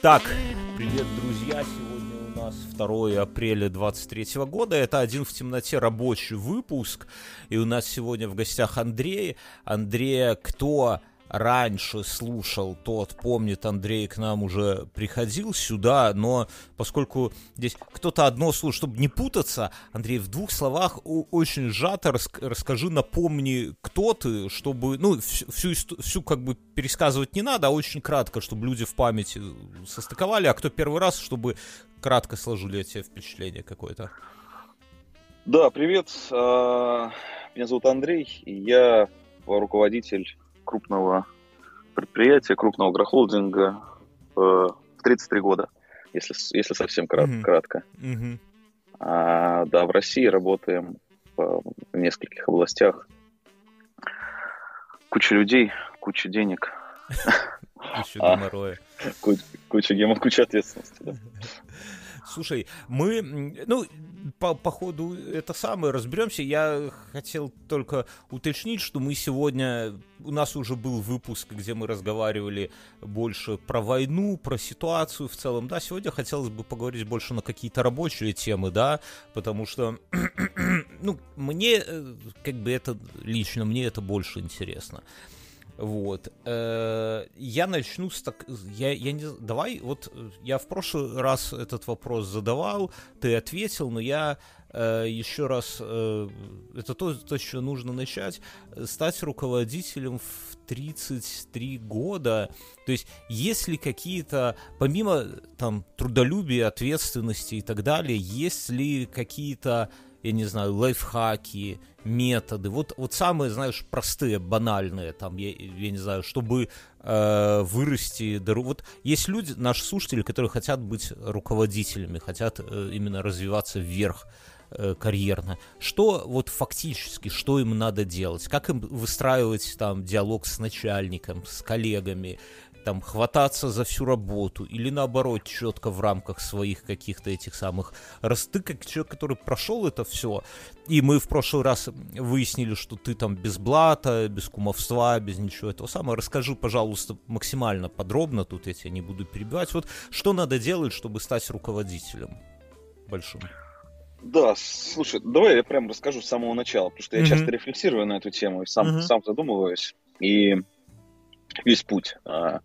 Так, привет, друзья. Сегодня у нас 2 апреля 23 года. Это «Один в темноте» рабочий выпуск. И у нас сегодня в гостях Андрей. Андрей, кто раньше слушал, тот помнит, Андрей к нам уже приходил сюда, но поскольку здесь кто-то одно слушает, чтобы не путаться, Андрей, в двух словах очень сжато расскажи, напомни, кто ты, чтобы, ну, всю, всю, как бы пересказывать не надо, а очень кратко, чтобы люди в памяти состыковали, а кто первый раз, чтобы кратко сложили эти впечатления какое-то. Да, привет. А, меня зовут Андрей, и я руководитель крупного предприятия, крупного агрохолдинга э, в 33 года, если, если совсем крат, mm-hmm. кратко. Mm-hmm. А, да, в России работаем в, в нескольких областях. Куча людей, куча денег. Куча геморроя. Куча геморроя, куча ответственности, да. Слушай, мы, ну, по, по ходу это самое разберемся. Я хотел только уточнить, что мы сегодня, у нас уже был выпуск, где мы разговаривали больше про войну, про ситуацию в целом, да, сегодня хотелось бы поговорить больше на какие-то рабочие темы, да, потому что, ну, мне, э, как бы это, лично мне это больше интересно. Вот. Э, я начну с так... Я, я не... Давай, вот я в прошлый раз этот вопрос задавал, ты ответил, но я э, еще раз... Э, это то, то, что нужно начать. Стать руководителем в 33 года. То есть, есть ли какие-то, помимо там трудолюбия, ответственности и так далее, есть ли какие-то я не знаю, лайфхаки, методы, вот, вот самые, знаешь, простые, банальные, там, я, я не знаю, чтобы э, вырасти, вот есть люди, наши слушатели, которые хотят быть руководителями, хотят э, именно развиваться вверх э, карьерно. Что вот фактически, что им надо делать? Как им выстраивать там диалог с начальником, с коллегами? Там хвататься за всю работу или наоборот четко в рамках своих каких-то этих самых раз ты как человек, который прошел это все, и мы в прошлый раз выяснили, что ты там без блата, без кумовства, без ничего этого самого. Расскажи, пожалуйста, максимально подробно, тут я тебя не буду перебивать. Вот что надо делать, чтобы стать руководителем большим? Да, слушай, давай я прям расскажу с самого начала, потому что я mm-hmm. часто рефлексирую на эту тему и сам, mm-hmm. сам задумываюсь. И весь путь. А,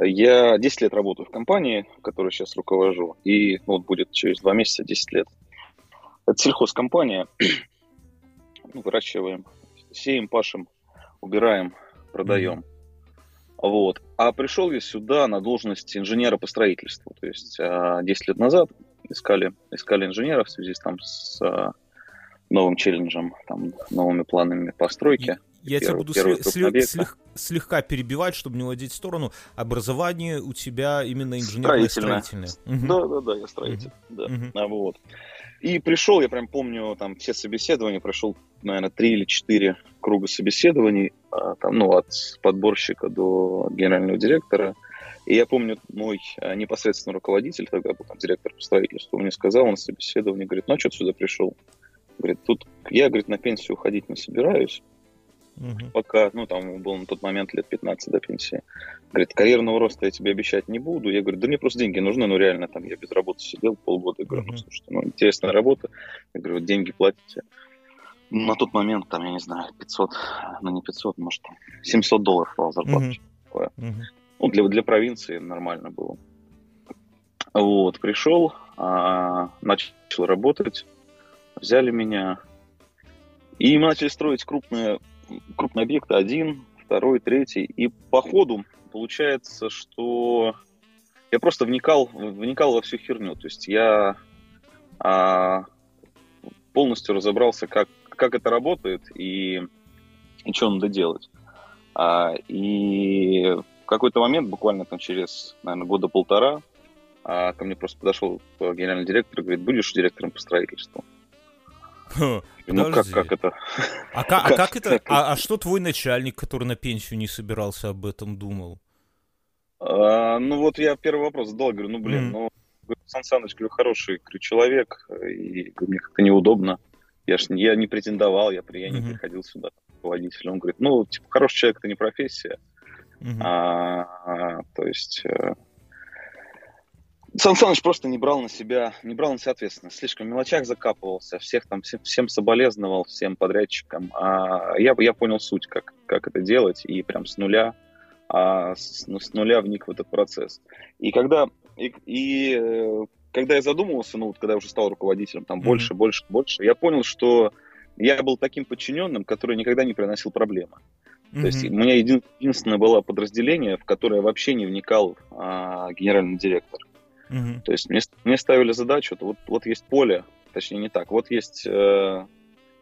я 10 лет работаю в компании, которую сейчас руковожу, и ну, вот будет через 2 месяца 10 лет. Это сельхозкомпания. Ну, выращиваем, сеем, пашем, убираем, продаем. Вот. А пришел я сюда на должность инженера по строительству. То есть 10 а, лет назад искали, искали инженера в связи с, там, с а, новым челленджем, там, новыми планами постройки. Я тебя буду сли- сли- слег- слегка перебивать, чтобы не уводить в сторону. Образование у тебя именно инженерное строительное. строительное. Угу. Да, да, да, я строитель. Угу. Да. Угу. А, вот. И пришел, я прям помню, там все собеседования, прошел, наверное, три или четыре круга собеседований, а, там, ну, от подборщика до генерального директора. И я помню, мой а, непосредственно руководитель, тогда был там директор по строительству, мне сказал на собеседовании, говорит, ну, а что ты сюда пришел? Говорит, тут я, говорит, на пенсию уходить не собираюсь. Угу. Пока, ну, там был на тот момент лет 15 до пенсии. Говорит, карьерного роста я тебе обещать не буду. Я говорю, да мне просто деньги нужны, ну, реально, там, я без работы сидел полгода. Я говорю, ну, слушайте, ну, интересная работа. Я говорю, деньги платите. На тот момент, там, я не знаю, 500, ну, не 500, может, 700 долларов была зарплата. Угу. Ну, для, для провинции нормально было. Вот, пришел, а, начал работать, взяли меня, и мы начали строить крупные крупные объекты один, второй, третий. И по ходу получается, что я просто вникал, вникал во всю херню. То есть я а, полностью разобрался, как, как это работает и, и что надо делать. А, и в какой-то момент, буквально там через, наверное, года полтора, а, ко мне просто подошел генеральный директор и говорит, будешь директором по строительству? Ну как, как это? А, как, а как это? А, а что твой начальник, который на пенсию не собирался, об этом думал? А, ну вот я первый вопрос задал, говорю, ну блин, mm. ну Сан Саныч, говорю, хороший говорю, человек, и говорю, мне как-то неудобно. Я ж я не претендовал, я, я не mm-hmm. приходил сюда водителем. Он говорит, ну, типа, хороший человек это не профессия. Mm-hmm. А, а, то есть, э, Сан Саныч просто не брал на себя, не брал на себя ответственность. Слишком в мелочах закапывался, всех там, всем, всем соболезновал, всем подрядчикам. А я, я понял суть, как, как это делать, и прям с нуля, а с, ну, с нуля вник в этот процесс. И когда, и, и э, когда я задумывался, ну вот когда я уже стал руководителем, там mm-hmm. больше, больше, больше, я понял, что я был таким подчиненным, который никогда не приносил проблемы. Mm-hmm. То есть у меня един, единственное было подразделение, в которое вообще не вникал а, генеральный директор. Угу. То есть мне, мне ставили задачу, вот, вот есть поле, точнее не так, вот есть э,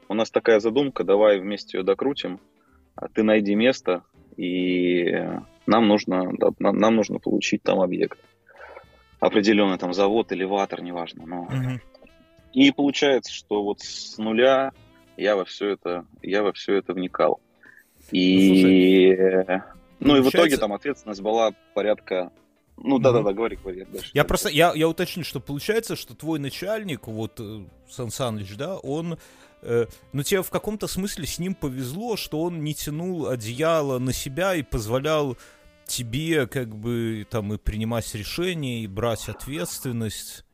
у нас такая задумка, давай вместе ее докрутим, а ты найди место, и нам нужно, да, нам, нам нужно получить там объект. Определенный там завод, элеватор, неважно. Но... Угу. И получается, что вот с нуля я во все это, я во все это вникал. И, ну, ну и в итоге там ответственность была порядка ну да, да, да, говори, говори. Дальше. Я просто, я, я уточню, что получается, что твой начальник, вот э, Сан Саныч, да, он, э, ну тебе в каком-то смысле с ним повезло, что он не тянул одеяло на себя и позволял тебе как бы там и принимать решения, и брать ответственность.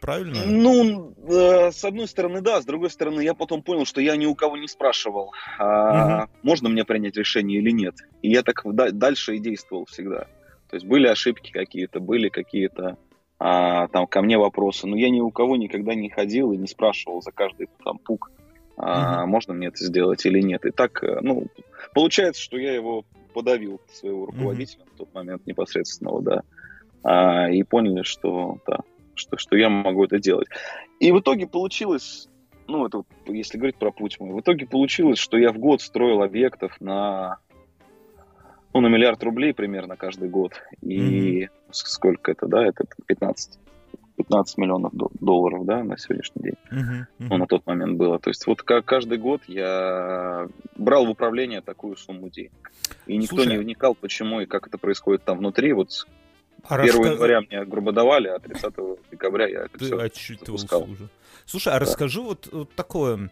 Правильно? Ну, э, с одной стороны, да, с другой стороны, я потом понял, что я ни у кого не спрашивал, а, угу. можно мне принять решение или нет. И я так дальше и действовал всегда. То есть были ошибки какие-то, были какие-то а, там ко мне вопросы, но я ни у кого никогда не ходил и не спрашивал за каждый там пук, а, mm-hmm. можно мне это сделать или нет. И так, э, ну, получается, что я его подавил своего руководителя mm-hmm. в тот момент непосредственного, да, а, и поняли, что, да, что, что я могу это делать. И в итоге получилось, ну, это если говорить про путь мой, в итоге получилось, что я в год строил объектов на ну, на миллиард рублей примерно каждый год. И mm-hmm. сколько это, да, это 15, 15 миллионов долларов, да, на сегодняшний день. Mm-hmm. Ну, на тот момент было. То есть вот каждый год я брал в управление такую сумму денег. И никто Слушай, не вникал, почему и как это происходит там внутри. Вот а 1 рассказ... января мне грубо давали, а 30 декабря я это Ты все отчитывался уже. Слушай, а да. расскажи вот, вот такое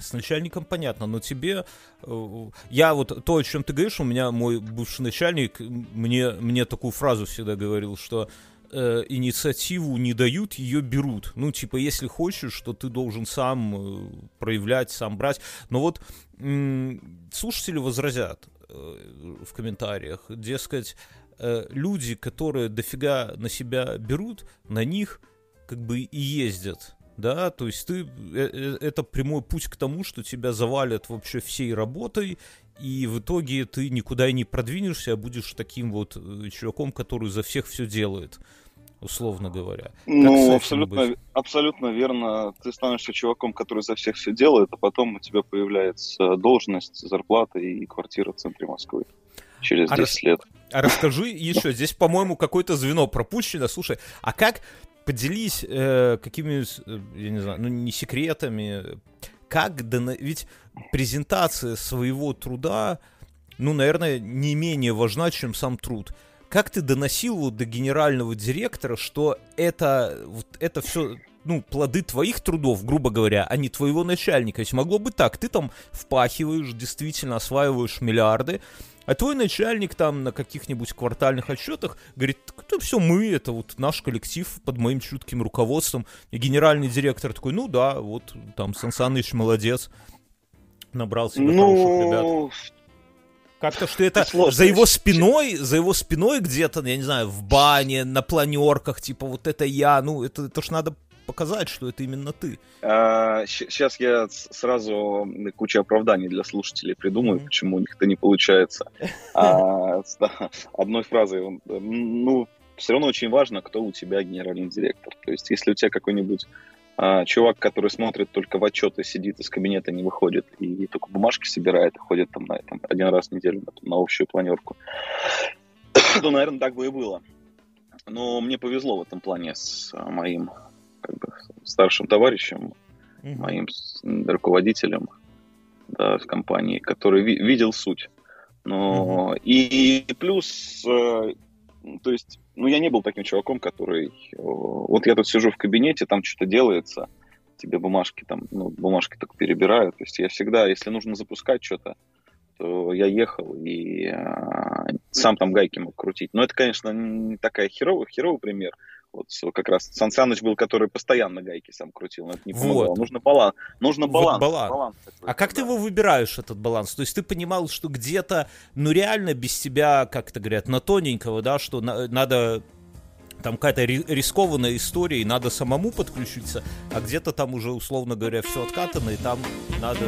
с начальником понятно, но тебе... Э, я вот то, о чем ты говоришь, у меня мой бывший начальник мне, мне такую фразу всегда говорил, что э, инициативу не дают, ее берут. Ну, типа, если хочешь, что ты должен сам э, проявлять, сам брать. Но вот э, слушатели возразят э, в комментариях, дескать, э, люди, которые дофига на себя берут, на них как бы и ездят да, то есть ты, э, э, это прямой путь к тому, что тебя завалят вообще всей работой, и в итоге ты никуда и не продвинешься, а будешь таким вот э, чуваком, который за всех все делает, условно говоря. Ну, абсолютно, абсолютно верно. Ты становишься чуваком, который за всех все делает, а потом у тебя появляется должность, зарплата и квартира в центре Москвы через а 10 рас... лет. А расскажи еще, здесь, по-моему, какое-то звено пропущено. Слушай, а как поделись э, какими-нибудь, э, я не знаю, ну не секретами, как дона... ведь презентация своего труда, ну, наверное, не менее важна, чем сам труд. Как ты доносил вот до генерального директора, что это, вот это все ну, плоды твоих трудов, грубо говоря, а не твоего начальника. Ведь могло бы так, ты там впахиваешь, действительно осваиваешь миллиарды, а твой начальник там на каких-нибудь квартальных отчетах говорит, это все мы, это вот наш коллектив под моим чутким руководством. И генеральный директор такой, ну да, вот там Сан Саныч молодец, набрал себе ну... хороших ребят. Как-то, что это Сложно. за его спиной, за его спиной где-то, я не знаю, в бане, на планерках, типа, вот это я, ну, это, это ж надо показать, что это именно ты. А, сейчас я сразу кучу оправданий для слушателей придумаю, mm-hmm. почему у них это не получается. А, одной фразой, ну, все равно очень важно, кто у тебя генеральный директор. То есть, если у тебя какой-нибудь а, чувак, который смотрит только в отчеты, сидит из кабинета, не выходит и только бумажки собирает и ходит там, на, там один раз в неделю на, на общую планерку, то, наверное, так бы и было. Но мне повезло в этом плане с моим как бы, старшим товарищем, mm-hmm. моим руководителем да, в компании, который ви- видел суть. Но mm-hmm. и, и плюс, э, то есть, ну я не был таким чуваком, который, э, вот я тут сижу в кабинете, там что-то делается, тебе бумажки там, ну бумажки только перебираю, то есть я всегда, если нужно запускать что-то, то я ехал и э, сам там гайки мог крутить. Но это, конечно, не такая херовый, херовый пример. Вот как раз Сан Саныч был, который постоянно гайки сам крутил, но это не помогало. Вот. Нужно баланс. Нужно баланс. Вот баланс. баланс а как да. ты его выбираешь, этот баланс? То есть ты понимал, что где-то, ну реально без тебя, как это говорят, на тоненького, да, что на, надо там какая-то рискованная история, и надо самому подключиться, а где-то там уже, условно говоря, все откатано, и там надо